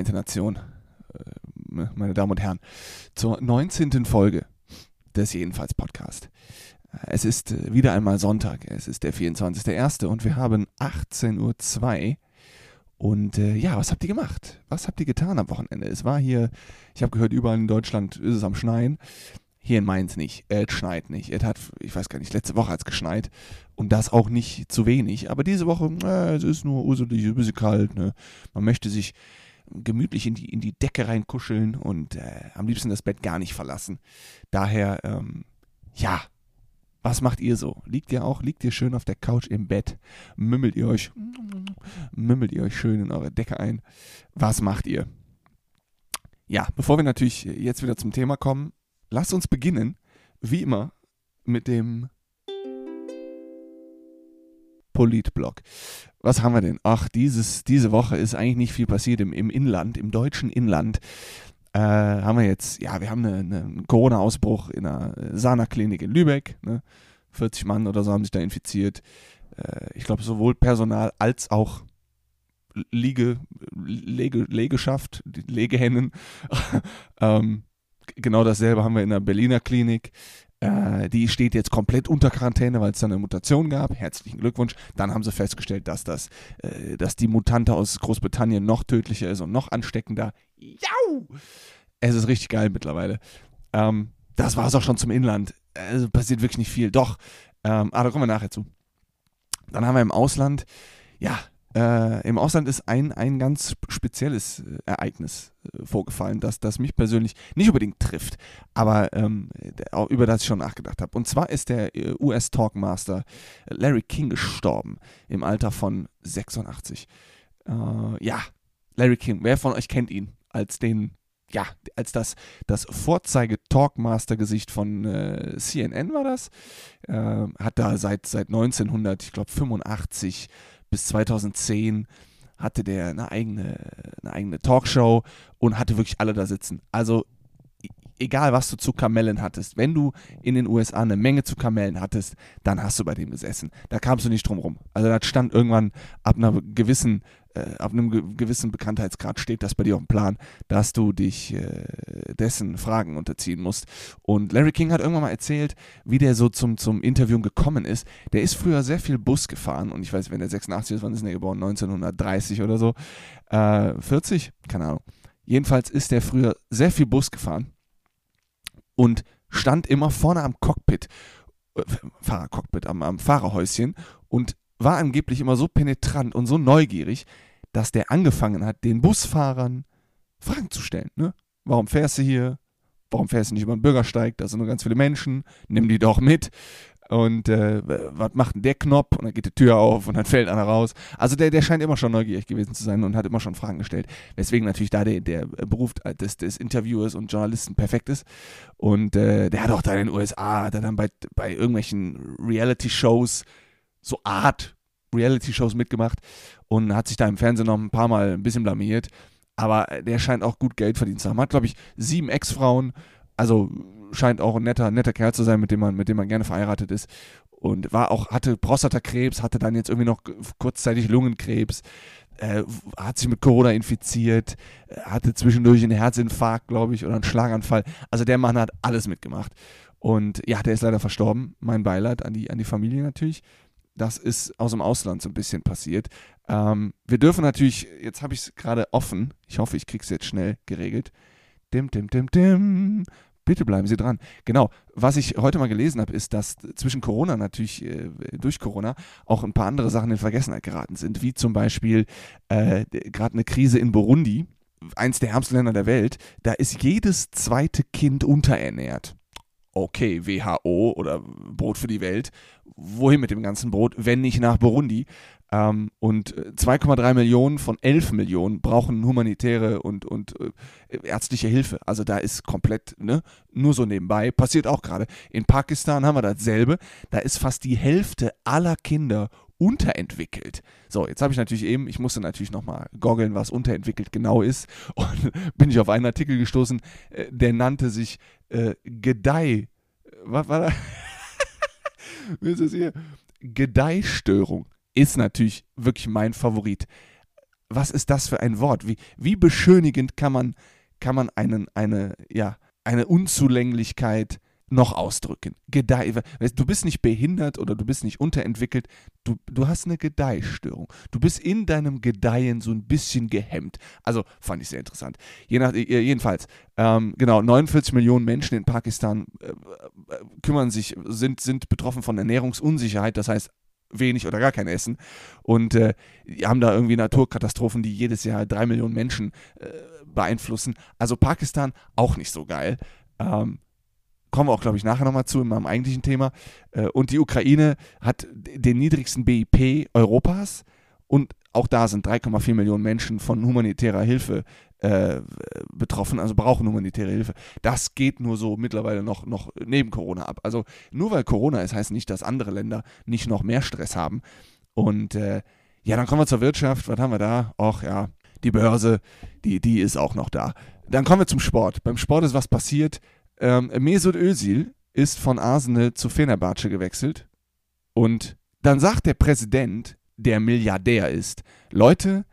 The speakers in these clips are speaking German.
Vereinte Nation, äh, meine Damen und Herren, zur 19. Folge des Jedenfalls Podcast. Äh, es ist äh, wieder einmal Sonntag, es ist der 24.01. und wir haben 18.02 Uhr. Und äh, ja, was habt ihr gemacht? Was habt ihr getan am Wochenende? Es war hier, ich habe gehört, überall in Deutschland ist es am Schneien. Hier in Mainz nicht. Es schneit nicht. Es hat, ich weiß gar nicht, letzte Woche hat es geschneit. Und das auch nicht zu wenig. Aber diese Woche, äh, es ist nur uselig, ein bisschen kalt. Ne? Man möchte sich gemütlich in die, in die Decke reinkuscheln und äh, am liebsten das Bett gar nicht verlassen. Daher, ähm, ja, was macht ihr so? Liegt ihr auch, liegt ihr schön auf der Couch im Bett? Mümmelt ihr euch, mümmelt ihr euch schön in eure Decke ein? Was macht ihr? Ja, bevor wir natürlich jetzt wieder zum Thema kommen, lasst uns beginnen, wie immer, mit dem Politblog. Was haben wir denn? Ach, dieses, diese Woche ist eigentlich nicht viel passiert im, im Inland, im deutschen Inland. Äh, haben wir jetzt, ja, wir haben einen eine Corona-Ausbruch in einer Sana-Klinik in Lübeck. Ne? 40 Mann oder so haben sich da infiziert. Äh, ich glaube, sowohl Personal als auch Liege, Lege, Legeschaft, Legehennen. ähm, genau dasselbe haben wir in der Berliner Klinik. Äh, die steht jetzt komplett unter Quarantäne, weil es da eine Mutation gab. Herzlichen Glückwunsch. Dann haben sie festgestellt, dass, das, äh, dass die Mutante aus Großbritannien noch tödlicher ist und noch ansteckender. Jau! Es ist richtig geil mittlerweile. Ähm, das war es auch schon zum Inland. Also passiert wirklich nicht viel. Doch, ähm, aber da kommen wir nachher zu. Dann haben wir im Ausland, ja, äh, Im Ausland ist ein, ein ganz spezielles äh, Ereignis äh, vorgefallen, das, das mich persönlich nicht unbedingt trifft, aber ähm, über das ich schon nachgedacht habe. Und zwar ist der äh, US-Talkmaster Larry King gestorben im Alter von 86. Äh, ja, Larry King, wer von euch kennt ihn als den ja, als das, das Vorzeige-Talkmaster-Gesicht von äh, CNN war das. Äh, hat da seit, seit 1900, ich glaube 85 bis 2010 hatte der eine eigene, eine eigene Talkshow und hatte wirklich alle da sitzen. Also e, egal was du zu Kamellen hattest, wenn du in den USA eine Menge zu Kamellen hattest, dann hast du bei dem gesessen. Da kamst du nicht drum rum. Also da stand irgendwann ab einer gewissen äh, ab einem gewissen Bekanntheitsgrad steht das bei dir auf dem Plan, dass du dich äh, dessen Fragen unterziehen musst. Und Larry King hat irgendwann mal erzählt, wie der so zum, zum Interviewen gekommen ist. Der ist früher sehr viel Bus gefahren und ich weiß, wenn er 86 ist, wann ist er geboren? 1930 oder so. Äh, 40? Keine Ahnung. Jedenfalls ist der früher sehr viel Bus gefahren und stand immer vorne am Cockpit, äh, Fahrercockpit, am, am Fahrerhäuschen und war angeblich immer so penetrant und so neugierig, dass der angefangen hat, den Busfahrern Fragen zu stellen. Ne? Warum fährst du hier? Warum fährst du nicht über den Bürgersteig? Da sind nur ganz viele Menschen. Nimm die doch mit. Und äh, was macht denn der Knopf? Und dann geht die Tür auf und dann fällt einer raus. Also der, der scheint immer schon neugierig gewesen zu sein und hat immer schon Fragen gestellt. Weswegen natürlich da der, der Beruf des, des Interviewers und Journalisten perfekt ist. Und äh, der hat auch da in den USA, hat dann bei, bei irgendwelchen Reality-Shows so Art Reality-Shows mitgemacht und hat sich da im Fernsehen noch ein paar Mal ein bisschen blamiert. Aber der scheint auch gut Geld verdient zu haben. Hat, glaube ich, sieben Ex-Frauen. Also scheint auch ein netter, netter Kerl zu sein, mit dem man, mit dem man gerne verheiratet ist. Und war auch, hatte Prostatakrebs, hatte dann jetzt irgendwie noch kurzzeitig Lungenkrebs, äh, hat sich mit Corona infiziert, hatte zwischendurch einen Herzinfarkt, glaube ich, oder einen Schlaganfall. Also der Mann hat alles mitgemacht. Und ja, der ist leider verstorben. Mein Beileid an die, an die Familie natürlich. Das ist aus dem Ausland so ein bisschen passiert. Ähm, wir dürfen natürlich, jetzt habe ich es gerade offen. Ich hoffe, ich kriege es jetzt schnell geregelt. Dim, dim, dim, dim. Bitte bleiben Sie dran. Genau, was ich heute mal gelesen habe, ist, dass zwischen Corona natürlich, äh, durch Corona, auch ein paar andere Sachen in Vergessenheit geraten sind, wie zum Beispiel äh, gerade eine Krise in Burundi, eins der ärmsten Länder der Welt. Da ist jedes zweite Kind unterernährt okay, WHO oder Brot für die Welt, wohin mit dem ganzen Brot, wenn nicht nach Burundi? Ähm, und 2,3 Millionen von 11 Millionen brauchen humanitäre und, und äh, ärztliche Hilfe. Also da ist komplett, ne, nur so nebenbei, passiert auch gerade. In Pakistan haben wir dasselbe. Da ist fast die Hälfte aller Kinder unterentwickelt. So, jetzt habe ich natürlich eben, ich musste natürlich nochmal goggeln, was unterentwickelt genau ist. Und bin ich auf einen Artikel gestoßen, äh, der nannte sich äh, Gedeih. Was war da? Wie ist das hier? Gedeihstörung ist natürlich wirklich mein Favorit. was ist das für ein Wort? Wie, wie beschönigend kann man, kann man einen, eine, ja, eine Unzulänglichkeit noch ausdrücken. Gedeih. Du bist nicht behindert oder du bist nicht unterentwickelt, du, du hast eine Gedeihstörung. Du bist in deinem Gedeihen so ein bisschen gehemmt. Also fand ich sehr interessant. Je nach, jedenfalls, ähm, genau, 49 Millionen Menschen in Pakistan äh, äh, kümmern sich, sind, sind betroffen von Ernährungsunsicherheit, das heißt wenig oder gar kein Essen. Und äh, haben da irgendwie Naturkatastrophen, die jedes Jahr drei Millionen Menschen äh, beeinflussen. Also Pakistan auch nicht so geil. Ähm, kommen wir auch, glaube ich, nachher nochmal zu in meinem eigentlichen Thema. Äh, und die Ukraine hat den niedrigsten BIP Europas und auch da sind 3,4 Millionen Menschen von humanitärer Hilfe äh, betroffen, also brauchen humanitäre Hilfe. Das geht nur so mittlerweile noch, noch neben Corona ab. Also nur weil Corona ist, heißt nicht, dass andere Länder nicht noch mehr Stress haben. Und äh, ja, dann kommen wir zur Wirtschaft. Was haben wir da? Och ja, die Börse, die, die ist auch noch da. Dann kommen wir zum Sport. Beim Sport ist was passiert. Ähm, Mesut Özil ist von Arsenal zu Fenerbahce gewechselt und dann sagt der Präsident, der Milliardär ist, Leute,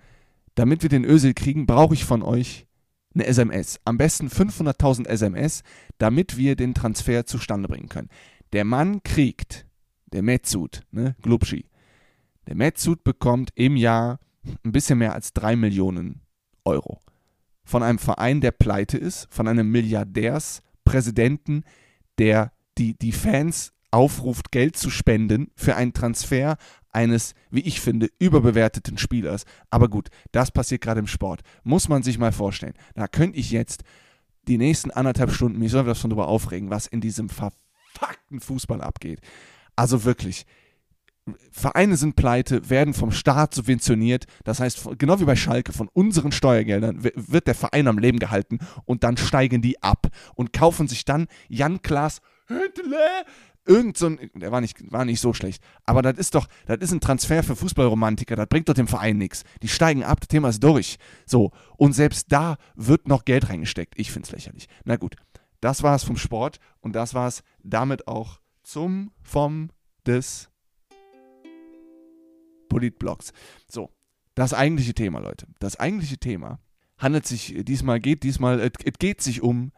damit wir den Özil kriegen, brauche ich von euch eine SMS. Am besten 500.000 SMS, damit wir den Transfer zustande bringen können. Der Mann kriegt, der Metzut, ne, Glubschi, der Metzut bekommt im Jahr ein bisschen mehr als 3 Millionen Euro. Von einem Verein, der pleite ist, von einem Milliardärs, Präsidenten, der die, die Fans aufruft, Geld zu spenden für einen Transfer eines, wie ich finde, überbewerteten Spielers. Aber gut, das passiert gerade im Sport. Muss man sich mal vorstellen. Da könnte ich jetzt die nächsten anderthalb Stunden mich sowas von drüber aufregen, was in diesem verfuckten Fußball abgeht. Also wirklich, Vereine sind pleite, werden vom Staat subventioniert. Das heißt, genau wie bei Schalke, von unseren Steuergeldern wird der Verein am Leben gehalten und dann steigen die ab und kaufen sich dann Jan Klaas Hüttele. Irgend so ein, der war nicht, war nicht so schlecht. Aber das ist doch, das ist ein Transfer für Fußballromantiker, das bringt doch dem Verein nichts. Die steigen ab, das Thema ist durch. So. Und selbst da wird noch Geld reingesteckt. Ich finde es lächerlich. Na gut. Das war es vom Sport und das war es damit auch zum, vom, des, Politblogs. So, das eigentliche Thema, Leute. Das eigentliche Thema handelt sich diesmal, geht diesmal, es geht sich um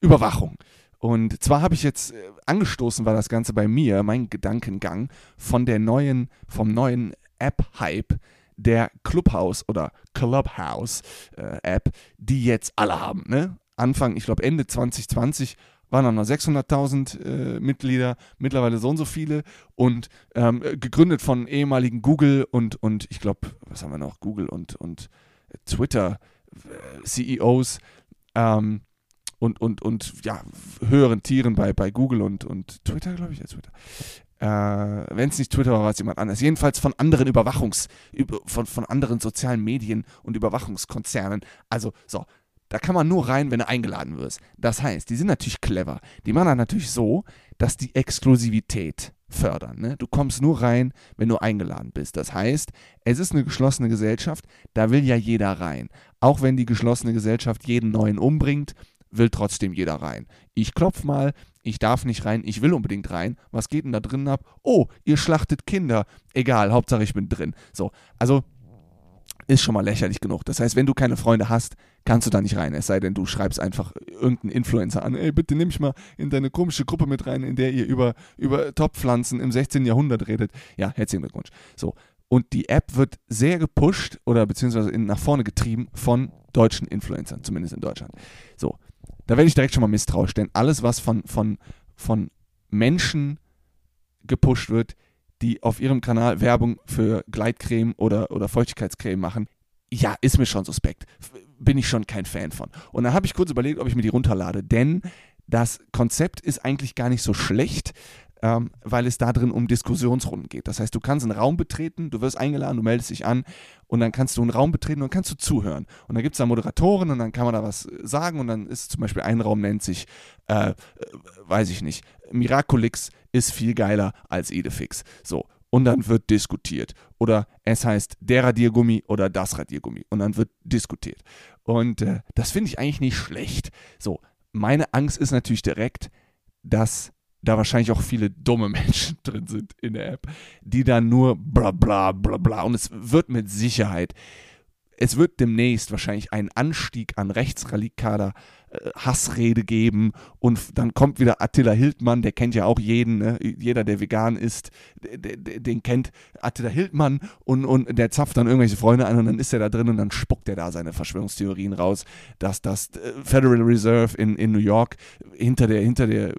Überwachung. Und zwar habe ich jetzt äh, angestoßen, war das Ganze bei mir, mein Gedankengang von der neuen, vom neuen App-Hype der Clubhouse oder Clubhouse äh, die jetzt alle haben. Ne? Anfang, ich glaube Ende 2020 waren dann noch 600.000 äh, Mitglieder, mittlerweile so und so viele und ähm, gegründet von ehemaligen Google und, und ich glaube, was haben wir noch, Google und, und Twitter äh, CEOs ähm, und, und, und ja, höheren Tieren bei, bei Google und, und Twitter, glaube ich, ja, Twitter. Äh, Wenn es nicht Twitter war, war es jemand anders. Jedenfalls von anderen Überwachungs-, von, von anderen sozialen Medien und Überwachungskonzernen. Also, so, da kann man nur rein, wenn du eingeladen wirst. Das heißt, die sind natürlich clever. Die machen das natürlich so, dass die Exklusivität fördern. Ne? Du kommst nur rein, wenn du eingeladen bist. Das heißt, es ist eine geschlossene Gesellschaft, da will ja jeder rein. Auch wenn die geschlossene Gesellschaft jeden neuen umbringt, will trotzdem jeder rein. Ich klopf mal, ich darf nicht rein, ich will unbedingt rein. Was geht denn da drinnen ab? Oh, ihr schlachtet Kinder. Egal, Hauptsache ich bin drin. So, also ist schon mal lächerlich genug. Das heißt, wenn du keine Freunde hast, kannst du da nicht rein. Es sei denn, du schreibst einfach irgendeinen Influencer an. Ey, bitte nimm mich mal in deine komische Gruppe mit rein, in der ihr über, über Topfpflanzen im 16. Jahrhundert redet. Ja, herzlichen Glückwunsch. So. Und die App wird sehr gepusht oder beziehungsweise in, nach vorne getrieben von deutschen Influencern, zumindest in Deutschland. So. Da werde ich direkt schon mal misstrauisch, denn alles, was von, von, von Menschen gepusht wird, die auf ihrem Kanal Werbung für Gleitcreme oder, oder Feuchtigkeitscreme machen, ja, ist mir schon suspekt. Bin ich schon kein Fan von. Und dann habe ich kurz überlegt, ob ich mir die runterlade, denn das Konzept ist eigentlich gar nicht so schlecht, ähm, weil es da drin um Diskussionsrunden geht. Das heißt, du kannst einen Raum betreten, du wirst eingeladen, du meldest dich an und dann kannst du einen Raum betreten und kannst du zuhören. Und dann gibt es da Moderatoren und dann kann man da was sagen und dann ist zum Beispiel ein Raum nennt sich, äh, äh weiß ich nicht, Miraculix ist viel geiler als Idefix. So. Und dann wird diskutiert. Oder es heißt der Radiergummi oder das Radiergummi. Und dann wird diskutiert. Und äh, das finde ich eigentlich nicht schlecht. So, meine Angst ist natürlich direkt, dass da wahrscheinlich auch viele dumme Menschen drin sind in der App, die dann nur bla bla bla bla. Und es wird mit Sicherheit es wird demnächst wahrscheinlich einen Anstieg an rechtsradikaler Hassrede geben und dann kommt wieder Attila Hildmann, der kennt ja auch jeden, ne? jeder, der vegan ist, den kennt Attila Hildmann und, und der zapft dann irgendwelche Freunde an und dann ist er da drin und dann spuckt er da seine Verschwörungstheorien raus, dass das äh, Federal Reserve in, in New York hinter der, hinter der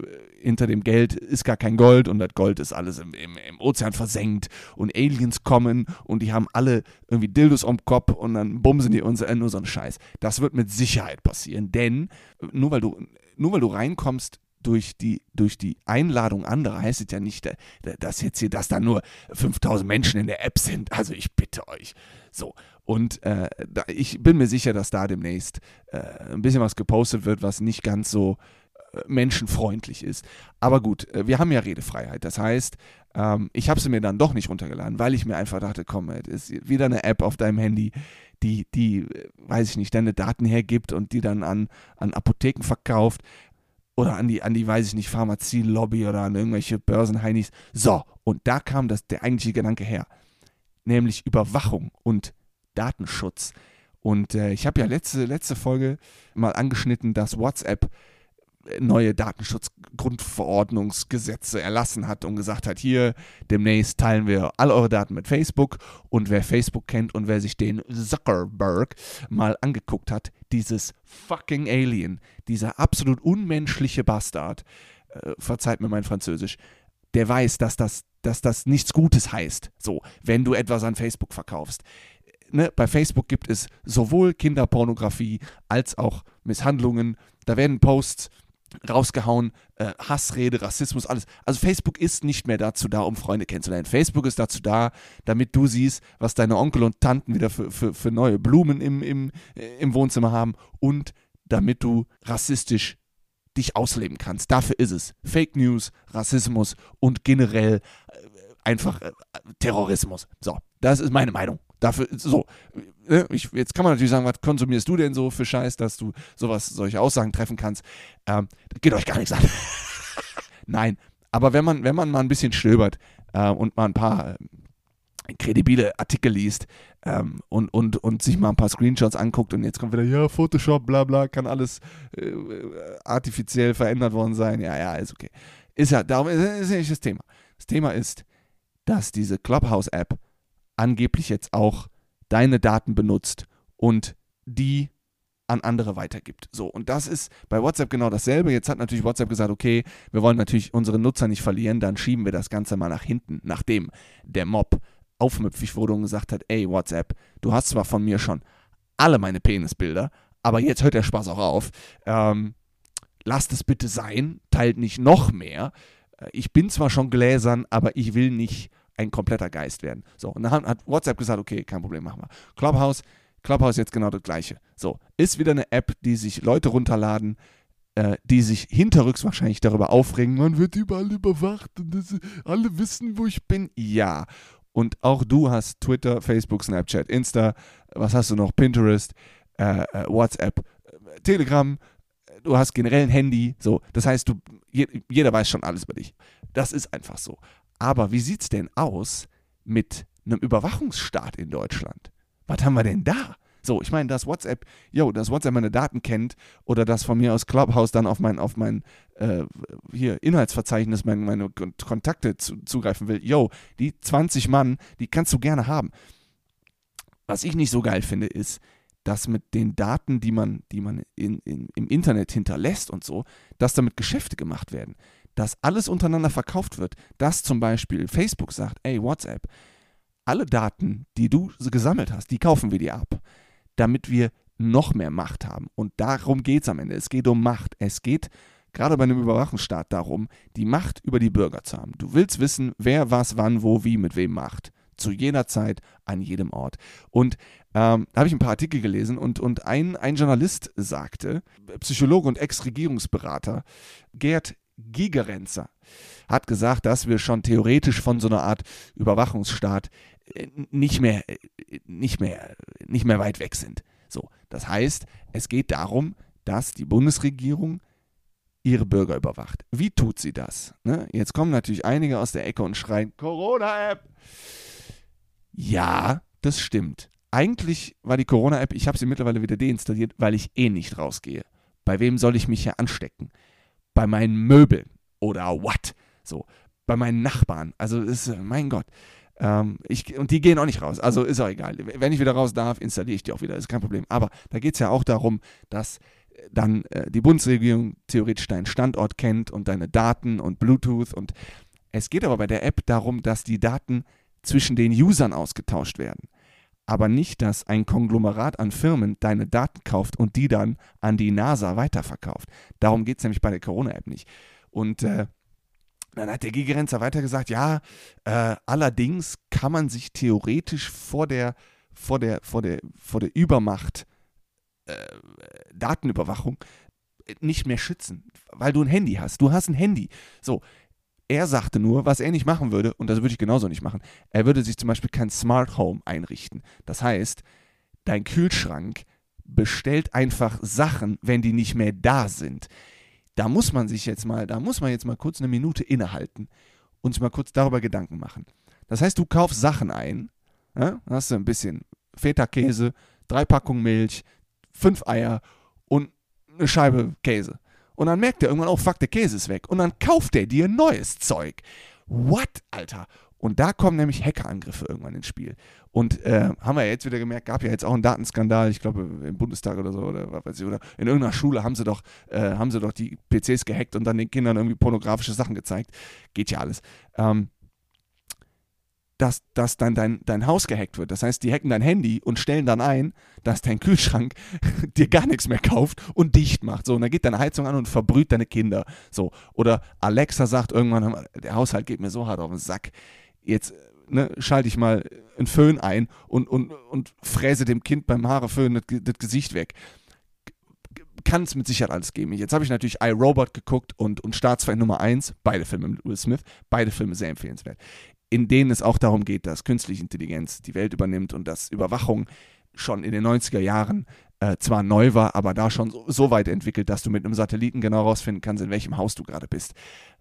hinter dem Geld ist gar kein Gold und das Gold ist alles im, im, im Ozean versenkt und Aliens kommen und die haben alle irgendwie Dildos am Kopf und dann bumsen die uns äh, nur so einen Scheiß. Das wird mit Sicherheit passieren, denn nur weil du, nur weil du reinkommst durch die, durch die Einladung anderer heißt es ja nicht, äh, dass jetzt hier, dass da nur 5000 Menschen in der App sind. Also ich bitte euch. So. Und äh, da, ich bin mir sicher, dass da demnächst äh, ein bisschen was gepostet wird, was nicht ganz so menschenfreundlich ist. Aber gut, äh, wir haben ja Redefreiheit. Das heißt, ähm, ich habe sie mir dann doch nicht runtergeladen, weil ich mir einfach dachte, komm, es ist wieder eine App auf deinem Handy, die, die, äh, weiß ich nicht, deine Daten hergibt und die dann an, an Apotheken verkauft oder an die, an die, weiß ich nicht, Pharmazie-Lobby oder an irgendwelche Börsenheinis. So, und da kam das, der eigentliche Gedanke her. Nämlich Überwachung und Datenschutz. Und äh, ich habe ja letzte, letzte Folge mal angeschnitten, dass WhatsApp neue Datenschutzgrundverordnungsgesetze erlassen hat und gesagt hat, hier demnächst teilen wir all eure Daten mit Facebook und wer Facebook kennt und wer sich den Zuckerberg mal angeguckt hat, dieses fucking Alien, dieser absolut unmenschliche Bastard, äh, verzeiht mir mein Französisch, der weiß, dass das, dass das nichts Gutes heißt, so, wenn du etwas an Facebook verkaufst. Ne, bei Facebook gibt es sowohl Kinderpornografie als auch Misshandlungen. Da werden Posts rausgehauen, äh, Hassrede, Rassismus, alles. Also Facebook ist nicht mehr dazu da, um Freunde kennenzulernen. Facebook ist dazu da, damit du siehst, was deine Onkel und Tanten wieder für, für, für neue Blumen im, im, äh, im Wohnzimmer haben und damit du rassistisch dich ausleben kannst. Dafür ist es. Fake News, Rassismus und generell äh, einfach äh, Terrorismus. So, das ist meine Meinung. Dafür, so, ne, ich, jetzt kann man natürlich sagen, was konsumierst du denn so für Scheiß, dass du sowas, solche Aussagen treffen kannst. Ähm, geht euch gar nichts an. Nein, aber wenn man, wenn man mal ein bisschen stöbert äh, und mal ein paar äh, kredibile Artikel liest ähm, und, und, und sich mal ein paar Screenshots anguckt und jetzt kommt wieder, ja, Photoshop, bla bla, kann alles äh, artifiziell verändert worden sein. Ja, ja, ist okay. Ist ja, darum ist, ist nicht das Thema. Das Thema ist, dass diese Clubhouse-App angeblich jetzt auch deine Daten benutzt und die an andere weitergibt. So, und das ist bei WhatsApp genau dasselbe. Jetzt hat natürlich WhatsApp gesagt, okay, wir wollen natürlich unsere Nutzer nicht verlieren, dann schieben wir das Ganze mal nach hinten, nachdem der Mob aufmüpfig wurde und gesagt hat, ey WhatsApp, du hast zwar von mir schon alle meine Penisbilder, aber jetzt hört der Spaß auch auf. Ähm, lasst es bitte sein, teilt nicht noch mehr. Äh, ich bin zwar schon gläsern, aber ich will nicht ein kompletter Geist werden. So, und dann hat WhatsApp gesagt, okay, kein Problem, machen wir. Clubhouse, Clubhouse jetzt genau das gleiche. So, ist wieder eine App, die sich Leute runterladen, äh, die sich hinterrücks wahrscheinlich darüber aufregen, man wird überall überwacht und das, alle wissen, wo ich bin. Ja. Und auch du hast Twitter, Facebook, Snapchat, Insta, was hast du noch? Pinterest, äh, äh WhatsApp, äh, Telegram, du hast generell ein Handy, so. Das heißt, du, jeder weiß schon alles über dich. Das ist einfach so. Aber wie sieht es denn aus mit einem Überwachungsstaat in Deutschland? Was haben wir denn da? So, ich meine, dass WhatsApp, yo, dass WhatsApp meine Daten kennt oder dass von mir aus Clubhouse dann auf mein, auf mein äh, hier Inhaltsverzeichnis meine, meine Kontakte zu, zugreifen will, yo, die 20 Mann, die kannst du gerne haben. Was ich nicht so geil finde, ist, dass mit den Daten, die man, die man in, in, im Internet hinterlässt und so, dass damit Geschäfte gemacht werden dass alles untereinander verkauft wird, dass zum Beispiel Facebook sagt, ey, WhatsApp, alle Daten, die du gesammelt hast, die kaufen wir dir ab, damit wir noch mehr Macht haben. Und darum geht es am Ende. Es geht um Macht. Es geht gerade bei einem Überwachungsstaat darum, die Macht über die Bürger zu haben. Du willst wissen, wer was, wann, wo, wie, mit wem macht. Zu jeder Zeit, an jedem Ort. Und ähm, da habe ich ein paar Artikel gelesen und, und ein, ein Journalist sagte, Psychologe und Ex-Regierungsberater, Gerd Gigerenzer hat gesagt, dass wir schon theoretisch von so einer Art Überwachungsstaat äh, nicht mehr, äh, nicht mehr, nicht mehr weit weg sind. So, das heißt, es geht darum, dass die Bundesregierung ihre Bürger überwacht. Wie tut sie das? Ne? Jetzt kommen natürlich einige aus der Ecke und schreien, Corona-App. Ja, das stimmt. eigentlich war die Corona-App, ich habe sie mittlerweile wieder deinstalliert, weil ich eh nicht rausgehe. Bei wem soll ich mich hier anstecken? Bei meinen Möbeln oder what? So, bei meinen Nachbarn. Also, ist, mein Gott. Ähm, ich, und die gehen auch nicht raus. Also ist auch egal. Wenn ich wieder raus darf, installiere ich die auch wieder. Ist kein Problem. Aber da geht es ja auch darum, dass dann äh, die Bundesregierung theoretisch deinen Standort kennt und deine Daten und Bluetooth. Und es geht aber bei der App darum, dass die Daten zwischen den Usern ausgetauscht werden. Aber nicht, dass ein Konglomerat an Firmen deine Daten kauft und die dann an die NASA weiterverkauft. Darum geht es nämlich bei der Corona-App nicht. Und äh, dann hat der Gigerenzer weiter gesagt, ja, äh, allerdings kann man sich theoretisch vor der, vor der, vor der, vor der Übermacht äh, Datenüberwachung nicht mehr schützen, weil du ein Handy hast. Du hast ein Handy. So, er sagte nur, was er nicht machen würde, und das würde ich genauso nicht machen, er würde sich zum Beispiel kein Smart Home einrichten. Das heißt, dein Kühlschrank bestellt einfach Sachen, wenn die nicht mehr da sind. Da muss man sich jetzt mal, da muss man jetzt mal kurz eine Minute innehalten und sich mal kurz darüber Gedanken machen. Das heißt, du kaufst Sachen ein, ja, hast du ein bisschen Feta-Käse, drei Packungen Milch, fünf Eier und eine Scheibe Käse. Und dann merkt er irgendwann, oh fuck, der Käse ist weg. Und dann kauft er dir neues Zeug. What, Alter? Und da kommen nämlich Hackerangriffe irgendwann ins Spiel. Und äh, haben wir ja jetzt wieder gemerkt, gab ja jetzt auch einen Datenskandal, ich glaube im Bundestag oder so, oder was weiß ich, oder in irgendeiner Schule haben sie doch, äh, haben sie doch die PCs gehackt und dann den Kindern irgendwie pornografische Sachen gezeigt. Geht ja alles. Ähm, dass, dass dann dein, dein Haus gehackt wird. Das heißt, die hacken dein Handy und stellen dann ein, dass dein Kühlschrank dir gar nichts mehr kauft und dicht macht. So, und dann geht deine Heizung an und verbrüht deine Kinder. So. Oder Alexa sagt irgendwann, der Haushalt geht mir so hart auf den Sack. Jetzt ne, schalte ich mal einen Föhn ein und, und, und fräse dem Kind beim Haareföhn das, das Gesicht weg kann es mit Sicherheit alles geben. Jetzt habe ich natürlich iRobot geguckt und, und Staatsfeind Nummer 1, beide Filme mit Will Smith, beide Filme sehr empfehlenswert in denen es auch darum geht, dass künstliche Intelligenz die Welt übernimmt und dass Überwachung schon in den 90er Jahren äh, zwar neu war, aber da schon so, so, weit entwickelt, dass du mit einem Satelliten genau herausfinden kannst, in welchem Haus du gerade bist,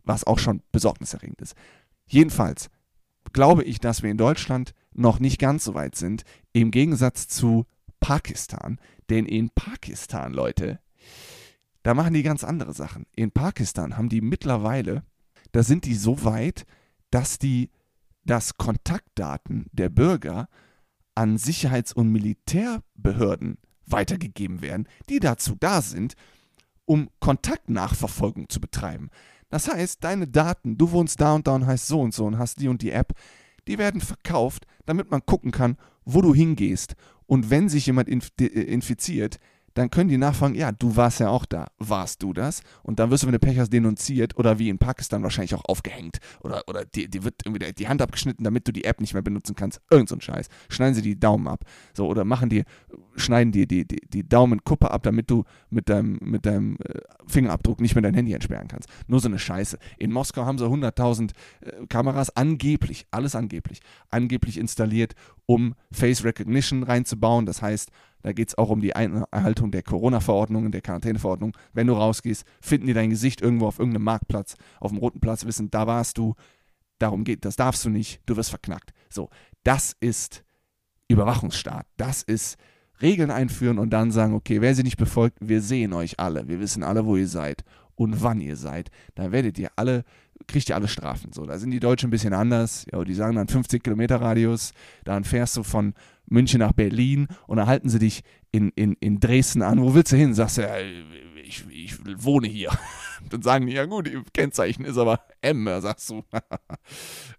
was auch schon besorgniserregend ist. Jedenfalls glaube ich, dass wir in Deutschland noch nicht ganz so weit sind, im Gegensatz zu Pakistan. Denn in Pakistan, Leute, da machen die ganz andere Sachen. In Pakistan haben die mittlerweile, da sind die so weit, dass die dass Kontaktdaten der Bürger an Sicherheits- und Militärbehörden weitergegeben werden, die dazu da sind, um Kontaktnachverfolgung zu betreiben. Das heißt, deine Daten, du wohnst da und da und heißt so und so und hast die und die App, die werden verkauft, damit man gucken kann, wo du hingehst. Und wenn sich jemand äh, infiziert, dann können die nachfragen, ja, du warst ja auch da, warst du das? Und dann wirst du, wenn du Pech hast, denunziert oder wie in Pakistan wahrscheinlich auch aufgehängt oder, oder dir, dir wird irgendwie die Hand abgeschnitten, damit du die App nicht mehr benutzen kannst. Irgend so ein Scheiß. Schneiden sie die Daumen ab. So, oder machen die, schneiden dir die, die, die Daumenkuppe ab, damit du mit deinem, mit deinem äh, Fingerabdruck nicht mehr dein Handy entsperren kannst. Nur so eine Scheiße. In Moskau haben sie 100.000 äh, Kameras angeblich, alles angeblich, angeblich installiert, um Face Recognition reinzubauen. Das heißt, da geht es auch um die Einhaltung der Corona-Verordnung, der Quarantäneverordnung. Wenn du rausgehst, finden die dein Gesicht irgendwo auf irgendeinem Marktplatz, auf dem roten Platz, wissen, da warst du. Darum geht, das darfst du nicht, du wirst verknackt. So, das ist Überwachungsstaat. Das ist Regeln einführen und dann sagen, okay, wer sie nicht befolgt, wir sehen euch alle, wir wissen alle, wo ihr seid und wann ihr seid. Dann werdet ihr alle, kriegt ihr alle Strafen. So, da sind die Deutschen ein bisschen anders. Ja, die sagen dann 50 Kilometer Radius, dann fährst du von München nach Berlin und dann halten sie dich in, in, in Dresden an. Wo willst du hin? Sagst du, ja, ich, ich wohne hier. Dann sagen die, ja gut, ihr Kennzeichen ist aber M, sagst du.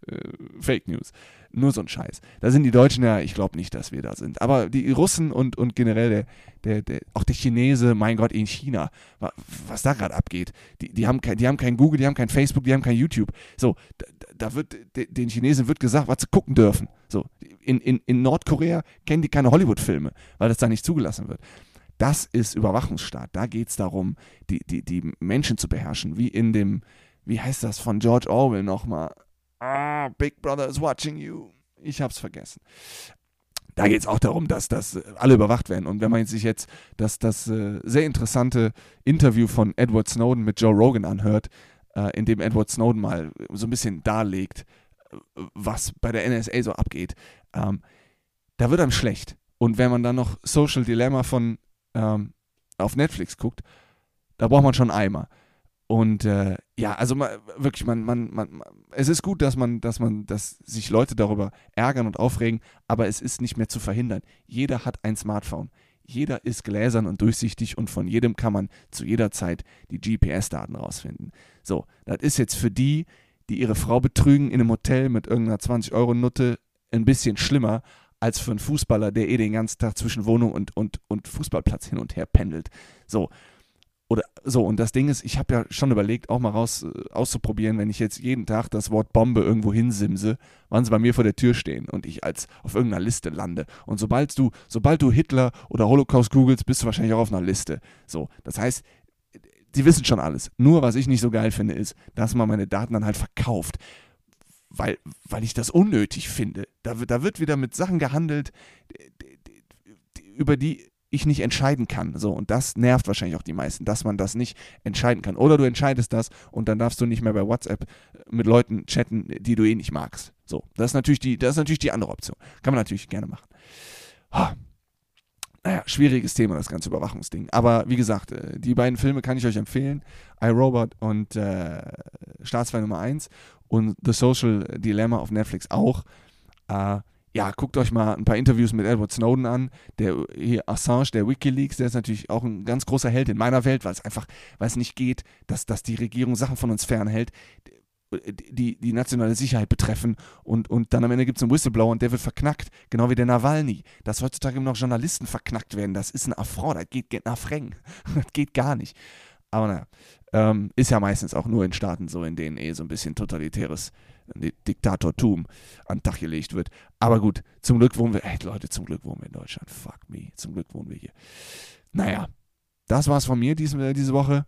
Äh, Fake News. Nur so ein Scheiß. Da sind die Deutschen ja, ich glaube nicht, dass wir da sind. Aber die Russen und, und generell der, der, der, auch der Chinese, mein Gott, in China, was da gerade abgeht. Die, die, haben kein, die haben kein Google, die haben kein Facebook, die haben kein YouTube. So, da, wird, den Chinesen wird gesagt, was sie gucken dürfen. So, in, in, in Nordkorea kennen die keine Hollywood-Filme, weil das da nicht zugelassen wird. Das ist Überwachungsstaat. Da geht es darum, die, die, die Menschen zu beherrschen. Wie in dem, wie heißt das von George Orwell nochmal? Ah, Big Brother is watching you. Ich hab's vergessen. Da geht es auch darum, dass, dass alle überwacht werden. Und wenn man sich jetzt das, das äh, sehr interessante Interview von Edward Snowden mit Joe Rogan anhört, äh, in dem Edward Snowden mal so ein bisschen darlegt, was bei der NSA so abgeht, ähm, da wird einem schlecht. Und wenn man dann noch Social Dilemma von ähm, auf Netflix guckt, da braucht man schon Eimer. Und äh, ja, also man, wirklich, man, man, man, es ist gut, dass man, dass man, dass sich Leute darüber ärgern und aufregen, aber es ist nicht mehr zu verhindern. Jeder hat ein Smartphone. Jeder ist gläsern und durchsichtig und von jedem kann man zu jeder Zeit die GPS-Daten rausfinden. So, das ist jetzt für die, die ihre Frau betrügen in einem Hotel mit irgendeiner 20-Euro-Nutte, ein bisschen schlimmer als für einen Fußballer, der eh den ganzen Tag zwischen Wohnung und, und, und Fußballplatz hin und her pendelt. So, oder so, und das Ding ist, ich habe ja schon überlegt, auch mal raus äh, auszuprobieren, wenn ich jetzt jeden Tag das Wort Bombe irgendwo hinsimse, wann sie bei mir vor der Tür stehen und ich als auf irgendeiner Liste lande. Und sobald du, sobald du Hitler oder Holocaust googelst, bist du wahrscheinlich auch auf einer Liste. So, das heißt, sie wissen schon alles. Nur was ich nicht so geil finde, ist, dass man meine Daten dann halt verkauft. Weil, weil ich das unnötig finde. Da, da wird wieder mit Sachen gehandelt, über die ich nicht entscheiden kann. So, und das nervt wahrscheinlich auch die meisten, dass man das nicht entscheiden kann. Oder du entscheidest das und dann darfst du nicht mehr bei WhatsApp äh, mit Leuten chatten, die du eh nicht magst. So, das ist natürlich die, das ist natürlich die andere Option. Kann man natürlich gerne machen. Oh. Naja, schwieriges Thema, das ganze Überwachungsding. Aber wie gesagt, äh, die beiden Filme kann ich euch empfehlen. iRobot und äh, Staatsfall Nummer 1 und The Social Dilemma auf Netflix auch. Äh, ja, guckt euch mal ein paar Interviews mit Edward Snowden an. Der Assange, der WikiLeaks, der ist natürlich auch ein ganz großer Held in meiner Welt, weil es einfach, weil es nicht geht, dass, dass die Regierung Sachen von uns fernhält, die die nationale Sicherheit betreffen. Und, und dann am Ende gibt es einen Whistleblower und der wird verknackt, genau wie der Nawalny. Dass heutzutage immer noch Journalisten verknackt werden, das ist ein Affront, das geht, geht nach Freng. das geht gar nicht. Aber naja, ähm, ist ja meistens auch nur in Staaten so, in denen eh so ein bisschen totalitäres Diktatortum an den Tag gelegt wird. Aber gut, zum Glück wohnen wir, ey Leute, zum Glück wohnen wir in Deutschland. Fuck me, zum Glück wohnen wir hier. Naja, das war's von mir diese, diese Woche.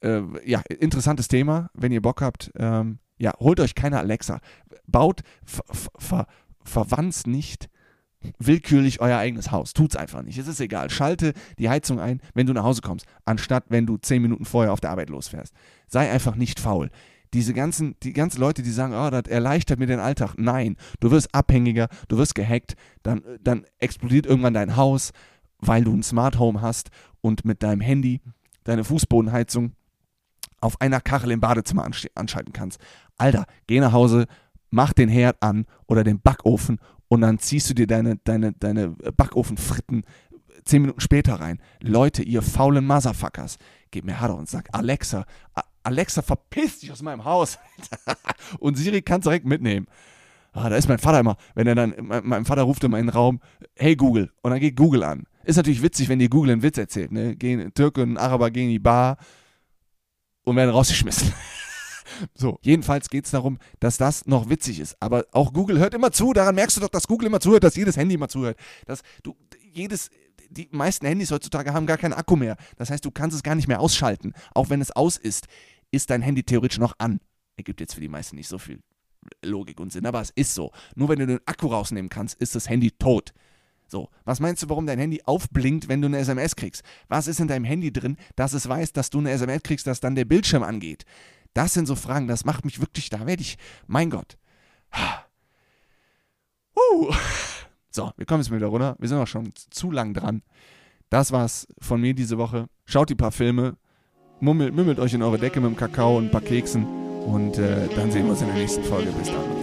Äh, ja, interessantes Thema, wenn ihr Bock habt. Ähm, ja, holt euch keine Alexa. Baut, ver, ver, verwandt nicht willkürlich euer eigenes Haus. Tut's einfach nicht. Es ist egal. Schalte die Heizung ein, wenn du nach Hause kommst, anstatt wenn du zehn Minuten vorher auf der Arbeit losfährst. Sei einfach nicht faul. Diese ganzen, die ganzen Leute, die sagen, oh, das erleichtert mir den Alltag. Nein, du wirst abhängiger, du wirst gehackt, dann, dann explodiert irgendwann dein Haus, weil du ein Smart Home hast und mit deinem Handy deine Fußbodenheizung auf einer Kachel im Badezimmer anschalten kannst. Alter, geh nach Hause, mach den Herd an oder den Backofen und dann ziehst du dir deine, deine, deine Backofenfritten zehn Minuten später rein. Leute, ihr faulen Motherfuckers, gebt mir Haare und sag, Alexa, Alexa, verpiss dich aus meinem Haus. und Siri kann direkt mitnehmen. Ah, da ist mein Vater immer, wenn er dann, mein, Vater ruft in den Raum, hey Google, und dann geht Google an. Ist natürlich witzig, wenn dir Google einen Witz erzählt, ne? Gehen, Türke und Araber gehen in die Bar und werden rausgeschmissen. So, jedenfalls geht es darum, dass das noch witzig ist. Aber auch Google hört immer zu. Daran merkst du doch, dass Google immer zuhört, dass jedes Handy immer zuhört. Dass du jedes, die meisten Handys heutzutage haben gar keinen Akku mehr. Das heißt, du kannst es gar nicht mehr ausschalten. Auch wenn es aus ist, ist dein Handy theoretisch noch an. Ergibt jetzt für die meisten nicht so viel Logik und Sinn, aber es ist so. Nur wenn du den Akku rausnehmen kannst, ist das Handy tot. So, was meinst du, warum dein Handy aufblinkt, wenn du eine SMS kriegst? Was ist in deinem Handy drin, dass es weiß, dass du eine SMS kriegst, dass dann der Bildschirm angeht? Das sind so Fragen, das macht mich wirklich, da werde ich, mein Gott. Uh. So, wir kommen jetzt mal wieder runter. Wir sind auch schon zu lang dran. Das war's von mir diese Woche. Schaut die paar Filme, mummelt, mümmelt euch in eure Decke mit dem Kakao und ein paar Keksen und äh, dann sehen wir uns in der nächsten Folge. Bis dann.